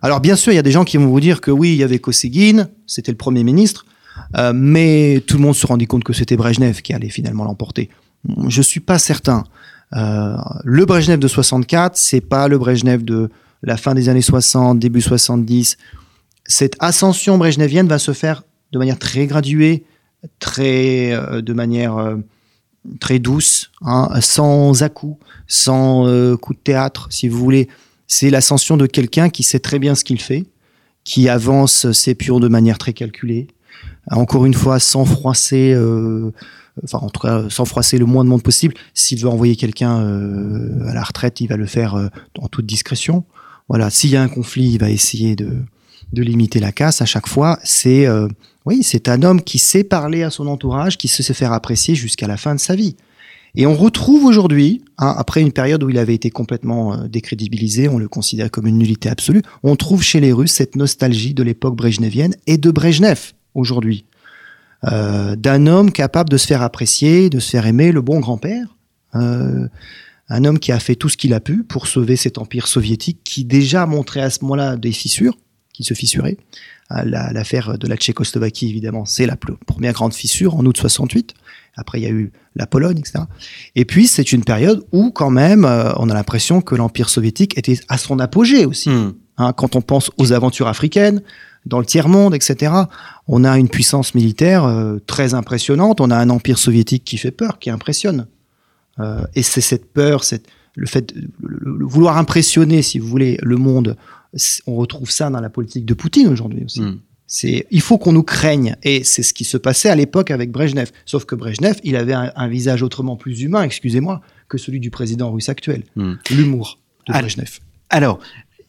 Alors bien sûr, il y a des gens qui vont vous dire que oui, il y avait Kosygin, c'était le Premier ministre, euh, mais tout le monde se rendit compte que c'était Brejnev qui allait finalement l'emporter. Je suis pas certain. Euh, le Brejnev de 64, c'est pas le Brejnev de la fin des années 60, début 70. Cette ascension brejnevienne va se faire de manière très graduée, très euh, de manière très douce, hein, sans à-coups, sans euh, coup de théâtre, si vous voulez. C'est l'ascension de quelqu'un qui sait très bien ce qu'il fait, qui avance ses pions de manière très calculée, encore une fois sans froisser, euh, enfin en tout cas sans froisser le moins de monde possible. S'il veut envoyer quelqu'un euh, à la retraite, il va le faire en toute discrétion. Voilà, s'il y a un conflit, il va essayer de, de limiter la casse à chaque fois. C'est oui, c'est un homme qui sait parler à son entourage, qui sait se faire apprécier jusqu'à la fin de sa vie. Et on retrouve aujourd'hui, hein, après une période où il avait été complètement euh, décrédibilisé, on le considère comme une nullité absolue, on trouve chez les Russes cette nostalgie de l'époque brejnevienne et de Brejnev aujourd'hui. Euh, d'un homme capable de se faire apprécier, de se faire aimer, le bon grand-père. Euh, un homme qui a fait tout ce qu'il a pu pour sauver cet empire soviétique qui déjà montrait à ce moment-là des fissures, qui se fissurait. L'affaire de la Tchécoslovaquie, évidemment, c'est la première grande fissure en août 68. Après, il y a eu la Pologne, etc. Et puis, c'est une période où, quand même, euh, on a l'impression que l'Empire soviétique était à son apogée aussi. Hmm. Hein, quand on pense aux aventures africaines, dans le tiers-monde, etc., on a une puissance militaire euh, très impressionnante. On a un Empire soviétique qui fait peur, qui impressionne. Euh, et c'est cette peur, cette, le fait de vouloir impressionner, si vous voulez, le monde. On retrouve ça dans la politique de Poutine aujourd'hui aussi. Hmm. C'est, il faut qu'on nous craigne. Et c'est ce qui se passait à l'époque avec Brejnev. Sauf que Brejnev, il avait un, visage autrement plus humain, excusez-moi, que celui du président russe actuel. Hmm. L'humour de Brejnev. Alors,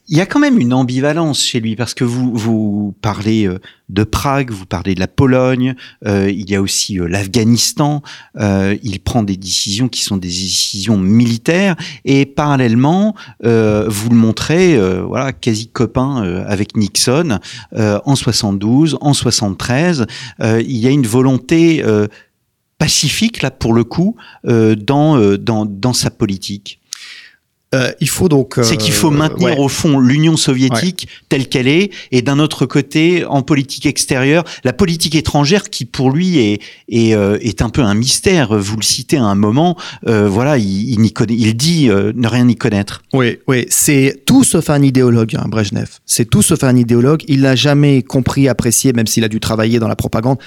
il y a quand même une ambivalence chez lui parce que vous vous parlez euh, de Prague, vous parlez de la Pologne, euh, il y a aussi euh, l'Afghanistan. il prend des décisions qui sont des décisions militaires et parallèlement, vous le montrez, voilà, quasi copain avec Nixon en 72, en 73. il y a une volonté pacifique là pour le coup dans dans dans sa politique. Euh, il faut donc. c'est qu'il faut euh, maintenir au fond l'Union soviétique telle qu'elle est, et d'un autre côté, en politique extérieure, la politique étrangère qui pour lui est est, euh, est un peu un mystère. Vous le citez à un moment, voilà, il, il, connaît, il dit ne rien y connaître. Oui, oui, c'est tout sauf un idéologue, hein, Brejnev. C'est tout sauf un idéologue. Il n'a jamais compris, apprécié, même s'il a dû travailler dans la propagande,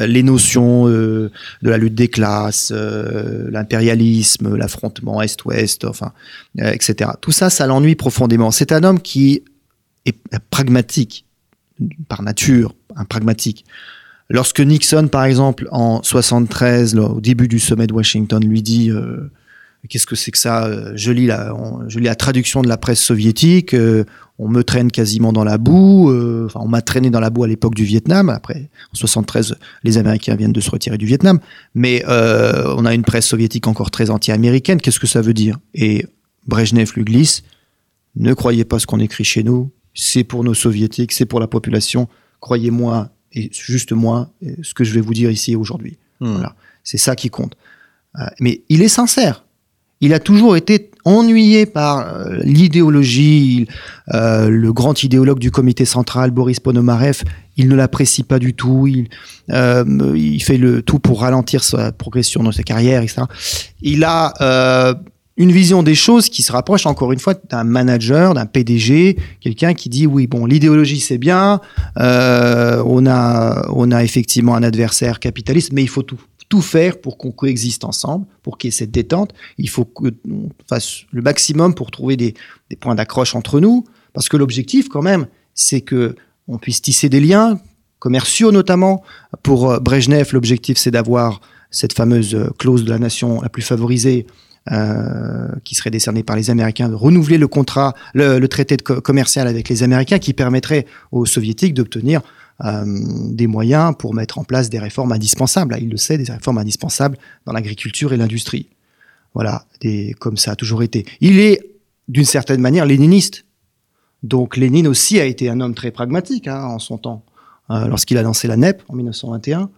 les notions de la lutte des classes, l'impérialisme, l'affrontement Est-Ouest, enfin, etc. Tout ça, ça l'ennuie profondément. C'est un homme qui est pragmatique par nature, un pragmatique. Lorsque Nixon, par exemple, en 73, au début du sommet de Washington, lui dit euh, Qu'est-ce que c'est que ça je lis, la, je lis la traduction de la presse soviétique, euh, on me traîne quasiment dans la boue, euh, enfin, on m'a traîné dans la boue à l'époque du Vietnam. Après, en 73, les Américains viennent de se retirer du Vietnam, mais on a une presse soviétique encore très anti-américaine. Qu'est-ce que ça veut dire? Et Brejnev lui glisse Ne croyez pas ce qu'on écrit chez nous, c'est pour nos soviétiques, c'est pour la population. Croyez-moi, et juste moi, ce que je vais vous dire ici aujourd'hui. Hmm. Voilà. C'est ça qui compte. Euh, mais il est sincère. Il a toujours été ennuyé par euh, l'idéologie. Euh, le grand idéologue du comité central, Boris Ponomarev, il ne l'apprécie pas du tout. Il, il fait le tout pour ralentir sa progression dans sa carrière, etc. Il a une vision des choses qui se rapproche encore une fois d'un manager, d'un PDG, quelqu'un qui dit oui bon l'idéologie c'est bien, euh, on a on a effectivement un adversaire capitaliste, mais il faut tout tout faire pour qu'on coexiste ensemble, pour qu'il y ait cette détente. Il faut qu'on fasse le maximum pour trouver des, points d'accroche entre nous, parce que l'objectif quand même c'est que on puisse tisser des liens commerciaux notamment. Pour euh, Brejnev, l'objectif c'est d'avoir cette fameuse clause de la nation la plus favorisée euh, qui serait décerné par les Américains, de renouveler le contrat, le, traité de commercial avec les Américains, qui permettrait aux Soviétiques d'obtenir euh, des moyens pour mettre en place des réformes indispensables. il le sait, des réformes indispensables dans l'agriculture et l'industrie. Voilà, des, comme ça a toujours été. Il est d'une certaine manière léniniste. Donc Lénine aussi a été un homme très pragmatique hein, en son temps. Euh, lorsqu'il a lancé la NEP en 1921,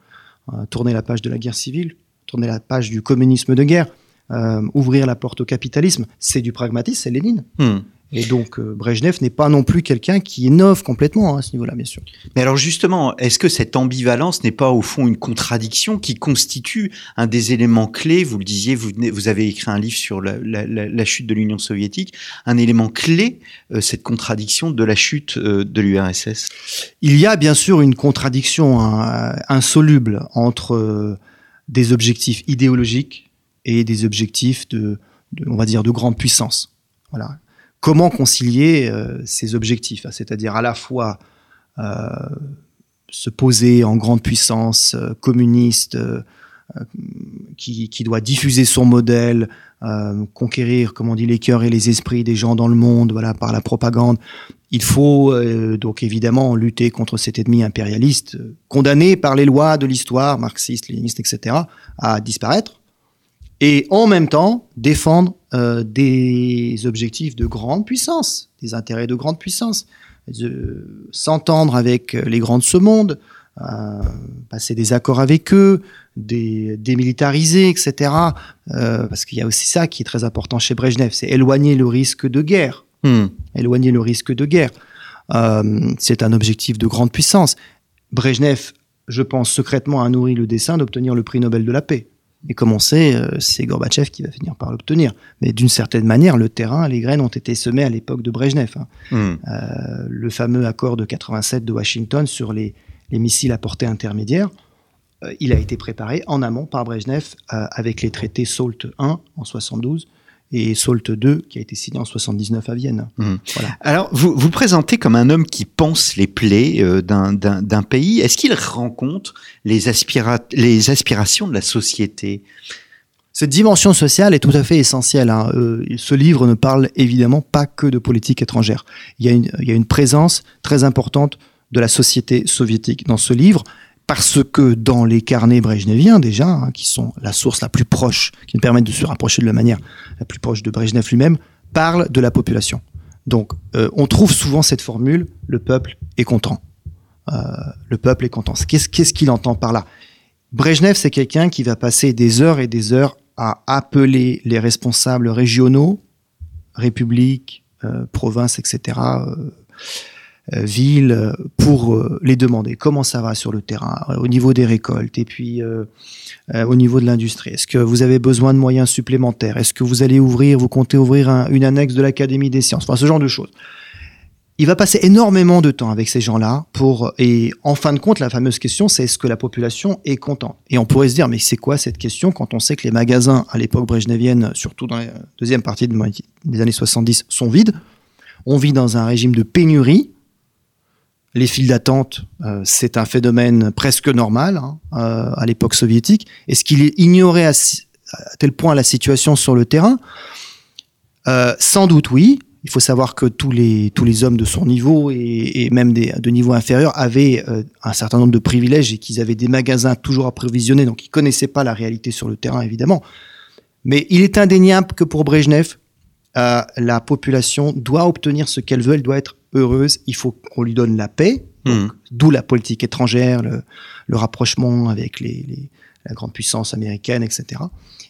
tourné la page de la guerre civile, tourné la page du communisme de guerre, euh, ouvrir la porte au capitalisme, c'est du pragmatisme, c'est Lénine. Hmm. Et donc euh, Brejnev n'est pas non plus quelqu'un qui innove complètement hein, à ce niveau-là, bien sûr. Mais alors justement, est-ce que cette ambivalence n'est pas au fond une contradiction qui constitue un des éléments clés? Vous le disiez, vous, vous avez écrit un livre sur la, chute de l'Union soviétique, un élément clé, euh, cette contradiction de la chute de l'URSS. Il y a bien sûr une contradiction hein, insoluble entre des objectifs idéologiques et des objectifs de, on va dire, de grande puissance. Voilà. Comment concilier euh, ces objectifs, hein, c'est-à-dire à la fois euh, se poser en grande puissance euh, communiste qui, doit diffuser son modèle, conquérir, comme on dit, les cœurs et les esprits des gens dans le monde, voilà, par la propagande. Il faut donc évidemment lutter contre cet ennemi impérialiste, condamné par les lois de l'histoire marxiste, léniniste, etc., à disparaître et en même temps défendre euh, des objectifs de grande puissance, des intérêts de grande puissance, s'entendre avec les grands de ce monde, euh, passer des accords avec eux, des démilitariser, etc. Euh, parce qu'il y a aussi ça qui est très important chez Brejnev, c'est éloigner le risque de guerre. Hmm. Éloigner le risque de guerre. c'est un objectif de grande puissance. Brejnev, je pense secrètement, a nourri le dessein d'obtenir le prix Nobel de la paix. Et comme on sait, euh, c'est Gorbatchev qui va finir par l'obtenir. Mais d'une certaine manière, le terrain, les graines ont été semées à l'époque de Brejnev. Hein. Hmm. Euh, le fameux accord de 87 de Washington sur les, missiles à portée intermédiaire, euh, il a été préparé en amont par Brejnev avec les traités SALT 1 en 72 et SALT 2 qui a été signé en 79 à Vienne. Hmm. Alors, vous vous présentez comme un homme qui pense les plaies euh, d'un pays. Est-ce qu'il rencontre les, les aspirations de la société? Cette dimension sociale est tout à fait essentielle. Hein. Euh, ce livre ne parle évidemment pas que de politique étrangère. Il y, a une, il y a une présence très importante de la société soviétique dans ce livre parce que dans les carnets brejneviens déjà, hein, qui sont la source la plus proche, qui nous permettent de se rapprocher de la manière la plus proche de Brejnev lui-même, parle de la population. Donc euh, on trouve souvent cette formule, le peuple est content. Euh, le peuple est content. Qu'est-ce qu'il entend par là? Brejnev, c'est quelqu'un qui va passer des heures et des heures à appeler les responsables régionaux, républiques, euh, provinces, etc., ville euh, pour euh, les demander comment ça va sur le terrain, au niveau des récoltes et puis au niveau de l'industrie. Est-ce que vous avez besoin de moyens supplémentaires? Est-ce que vous allez ouvrir, vous comptez ouvrir une annexe de l'Académie des sciences? Enfin, ce genre de choses. il va passer énormément de temps avec ces gens-là pour et en fin de compte la fameuse question c'est est-ce que la population est contente? Et on pourrait se dire mais c'est quoi cette question quand on sait que les magasins à l'époque brejnevienne surtout dans la deuxième partie des années 70 sont vides? On vit dans un régime de pénurie les files d'attente euh, c'est un phénomène presque normal hein, euh, à l'époque soviétique. Est-ce qu'il ignorait à, à, tel point la situation sur le terrain? Euh, sans doute oui. Il faut savoir que tous les, tous les hommes de son niveau et, même de niveau inférieur avaient un certain nombre de privilèges et qu'ils avaient des magasins toujours approvisionner, donc ils connaissaient pas la réalité sur le terrain, évidemment. Mais il est indéniable que pour Brejnev, la population doit obtenir ce qu'elle veut, elle doit être heureuse, il faut qu'on lui donne la paix, mmh. d'où la politique étrangère, le, le rapprochement avec les, les, la grande puissance américaine, etc.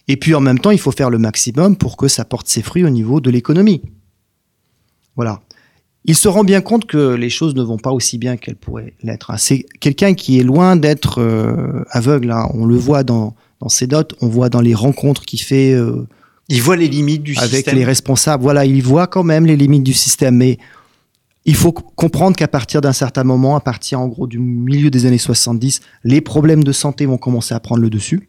Et puis en même temps, il faut faire le maximum pour que ça porte ses fruits au niveau de l'économie. Voilà. Il se rend bien compte que les choses ne vont pas aussi bien qu'elles pourraient l'être. C'est quelqu'un qui est loin d'être euh, aveugle. Hein. On le voit dans, dans ses notes, on voit dans les rencontres qu'il fait. Euh, il voit les limites du avec système. Avec les responsables. Voilà, il voit quand même les limites du système. Mais il faut comprendre qu'à partir d'un certain moment, à partir en gros du milieu des années 70, les problèmes de santé vont commencer à prendre le dessus.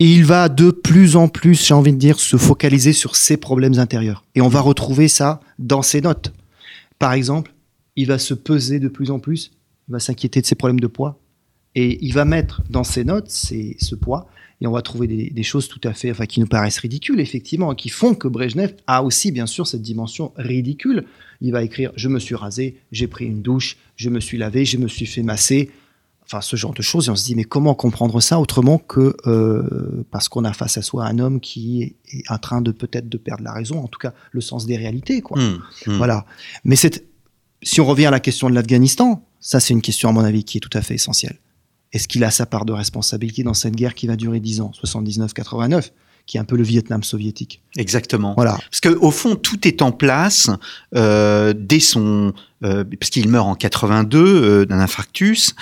Et il va de plus en plus, j'ai envie de dire, se focaliser sur ses problèmes intérieurs. Et on va retrouver ça dans ses notes. Par exemple, il va se peser de plus en plus, il va s'inquiéter de ses problèmes de poids, et il va mettre dans ses notes ces, ce poids, et on va trouver des, choses tout à fait, enfin, qui nous paraissent ridicules, effectivement, qui font que Brejnev a aussi, bien sûr, cette dimension ridicule. Il va écrire Je me suis rasé, j'ai pris une douche, je me suis lavé, je me suis fait masser, enfin ce genre de choses. Et on se dit mais comment comprendre ça autrement que euh, parce qu'on a face à soi un homme qui est, en train de peut-être de perdre la raison en tout cas le sens des réalités quoi. Mmh, mmh. voilà. Mais c'est si on revient à la question de l'Afghanistan ça c'est une question à mon avis qui est tout à fait essentielle. Est-ce qu'il a sa part de responsabilité dans cette guerre qui va durer 10 ans 79 89 qui est un peu le Vietnam soviétique. Exactement. Voilà. Parce que au fond, tout est en place euh, dès son, euh, parce qu'il meurt en 82 euh, d'un infarctus.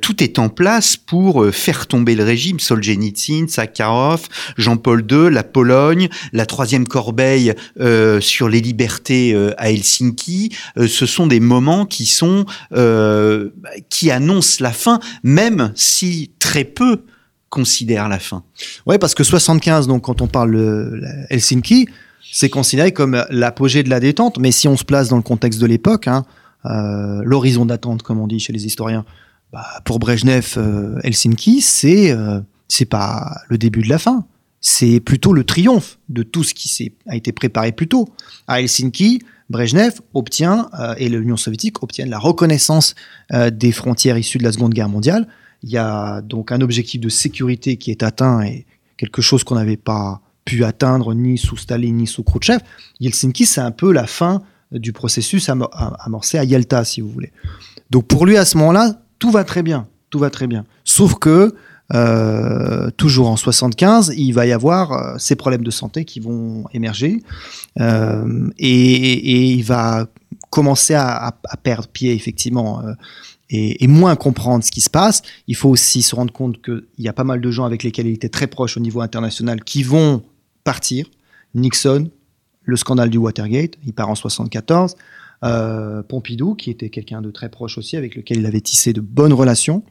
Tout est en place pour faire tomber le régime. Solzhenitsyn, Sakharov, Jean-Paul II, la Pologne, la troisième corbeille sur les libertés à Helsinki. ce sont des moments qui sont qui annoncent la fin, même si très peu considère la fin. Ouais, parce que 75, donc quand on parle de Helsinki, c'est considéré comme l'apogée de la détente. Mais si on se place dans le contexte de l'époque, hein, euh, l'horizon d'attente, comme on dit chez les historiens, bah, pour Brejnev, euh, Helsinki, c'est euh, c'est pas le début de la fin. C'est plutôt le triomphe de tout ce qui a été préparé plus tôt. À Helsinki, Brejnev obtient, euh, et l'Union soviétique obtiennent la reconnaissance euh, des frontières issues de la Seconde Guerre mondiale, il y a donc un objectif de sécurité qui est atteint et quelque chose qu'on n'avait pas pu atteindre ni sous Staline ni sous Khrouchtchev. Helsinki, c'est un peu la fin du processus am amorcé à Yalta, si vous voulez. Donc pour lui, à ce moment-là, tout va très bien, tout va très bien. Sauf que euh, toujours en 75, il va y avoir euh, ces problèmes de santé qui vont émerger euh, et, il va commencer à, perdre pied effectivement et, moins comprendre ce qui se passe. Il faut aussi se rendre compte qu'il y a pas mal de gens avec lesquels il était très proche au niveau international qui vont partir. Nixon, le scandale du Watergate, il part en 74. Euh, Pompidou, qui était quelqu'un de très proche aussi, avec lequel il avait tissé de bonnes relations,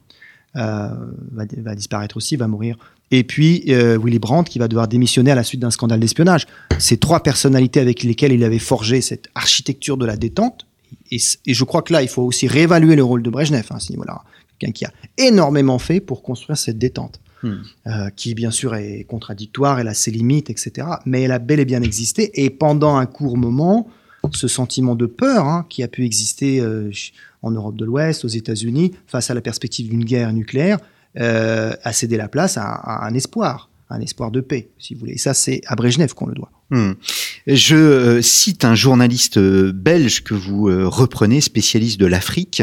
euh, va, va, disparaître aussi, va mourir. Et puis euh, Willy Brandt, qui va devoir démissionner à la suite d'un scandale d'espionnage. Ces trois personnalités avec lesquelles il avait forgé cette architecture de la détente, et, et, je crois que là, il faut aussi réévaluer le rôle de Brejnev, hein, ce niveau-là. Quelqu'un qui a énormément fait pour construire cette détente, hmm. euh, qui bien sûr est contradictoire, elle a ses limites, etc. Mais elle a bel et bien existé. Et pendant un court moment, ce sentiment de peur hein, qui a pu exister euh, en Europe de l'Ouest, aux États-Unis, face à la perspective d'une guerre nucléaire, euh, a cédé la place à, à un espoir un espoir de paix, si vous voulez. Et ça, c'est à Brejnev qu'on le doit. Hmm. Je euh, cite un journaliste euh, belge que vous euh, reprenez, spécialiste de l'Afrique,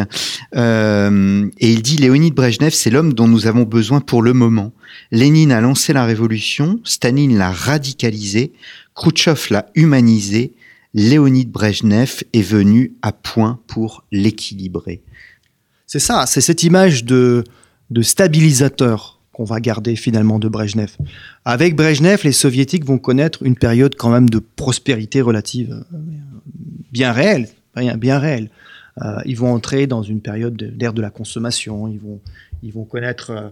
et il dit Léonid Brejnev, c'est l'homme dont nous avons besoin pour le moment. Lénine a lancé la révolution, Staline l'a radicalisé, Khrouchtchev l'a humanisé, Léonid Brejnev est venu à point pour l'équilibrer. C'est ça, c'est cette image de, de stabilisateur qu'on va garder finalement de Brejnev. Avec Brejnev, les soviétiques vont connaître une période quand même de prospérité relative euh, bien réelle. bien, bien réel. Euh, ils vont entrer dans une période d'ère de la consommation, ils vont, ils vont connaître euh,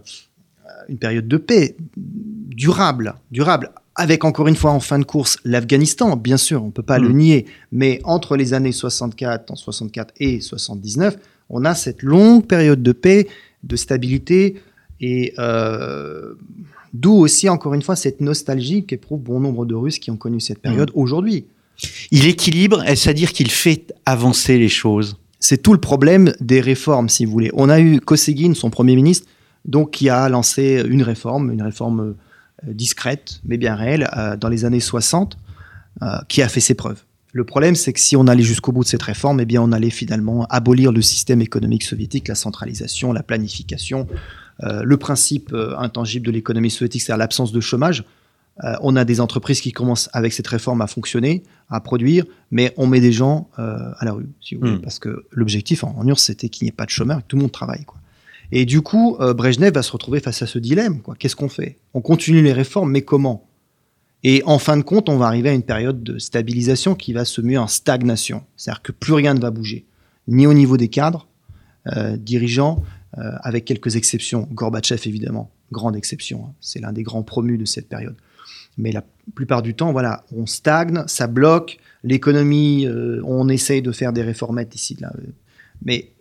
une période de paix durable, durable, avec encore une fois en fin de course l'Afghanistan, bien sûr, on ne peut pas le Mm. nier, mais entre les années 64, en 64 et 79, on a cette longue période de paix, de stabilité, et euh, d'où aussi, encore une fois, cette nostalgie qu'éprouvent bon nombre de Russes qui ont connu cette période aujourd'hui. Il équilibre, est-ce à dire qu'il fait avancer les choses C'est tout le problème des réformes, si vous voulez. On a eu Kosygin, son premier ministre, donc qui a lancé une réforme, une réforme euh, discrète, mais bien réelle, euh, dans les années 60, euh, qui a fait ses preuves. Le problème, c'est que si on allait jusqu'au bout de cette réforme, eh bien, on allait finalement abolir le système économique soviétique, la centralisation, la planification, le principe euh, intangible de l'économie soviétique, c'est-à-dire l'absence de chômage. Euh, on a des entreprises qui commencent avec cette réforme à fonctionner, à produire, mais on met des gens euh, à la rue, si vous voulez, Mm. parce que l'objectif en, en URSS, c'était qu'il n'y ait pas de chômeurs, que tout le monde travaille. Quoi. Et du coup, euh, Brejnev va se retrouver face à ce dilemme. Qu'est-ce qu'on fait? On continue les réformes, mais comment? Et en fin de compte, on va arriver à une période de stabilisation qui va se muer en stagnation. C'est-à-dire que plus rien ne va bouger, ni au niveau des cadres, euh, dirigeants, euh, avec quelques exceptions. Gorbatchev, évidemment, grande exception. hein. C'est l'un des grands promus de cette période. Mais la plupart du temps, voilà, on stagne, ça bloque. L'économie, euh, on essaye de faire des réformettes ici, là. euh, Mais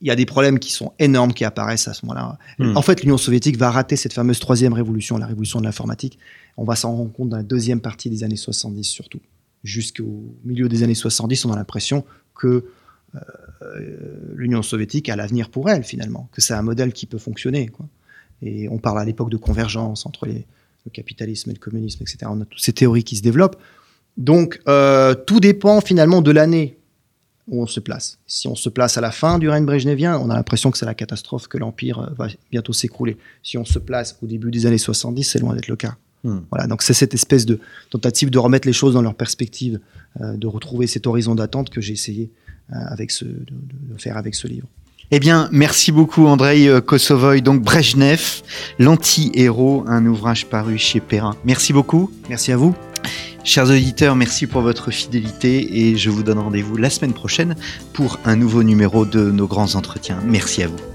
il y a des problèmes qui sont énormes qui apparaissent à ce moment-là. Hmm. En fait, l'Union soviétique va rater cette fameuse troisième révolution, la révolution de l'informatique. On va s'en rendre compte dans la deuxième partie des années 70 surtout. Jusqu'au milieu des années 70, on a l'impression que euh, l'Union soviétique a l'avenir pour elle finalement, que c'est un modèle qui peut fonctionner. Quoi. Et on parle à l'époque de convergence entre les, le capitalisme et le communisme, etc. On a toutes ces théories qui se développent. Donc, euh, tout dépend finalement de l'année où on se place. Si on se place à la fin du règne brejnevien, on a l'impression que c'est la catastrophe, que l'Empire euh, va bientôt s'écrouler. Si on se place au début des années 70, c'est loin d'être le cas. Hmm. Voilà, donc c'est cette espèce de tentative de remettre les choses dans leur perspective, euh, de retrouver cet horizon d'attente que j'ai essayé euh, avec ce, de, de- de faire avec ce livre. Eh bien, merci beaucoup Andrei euh, Kosovoy, donc Brejnev, l'anti-héros, un ouvrage paru chez Perrin. Merci beaucoup. Merci à vous. Chers auditeurs, merci pour votre fidélité et je vous donne rendez-vous la semaine prochaine pour un nouveau numéro de nos grands entretiens. Merci à vous.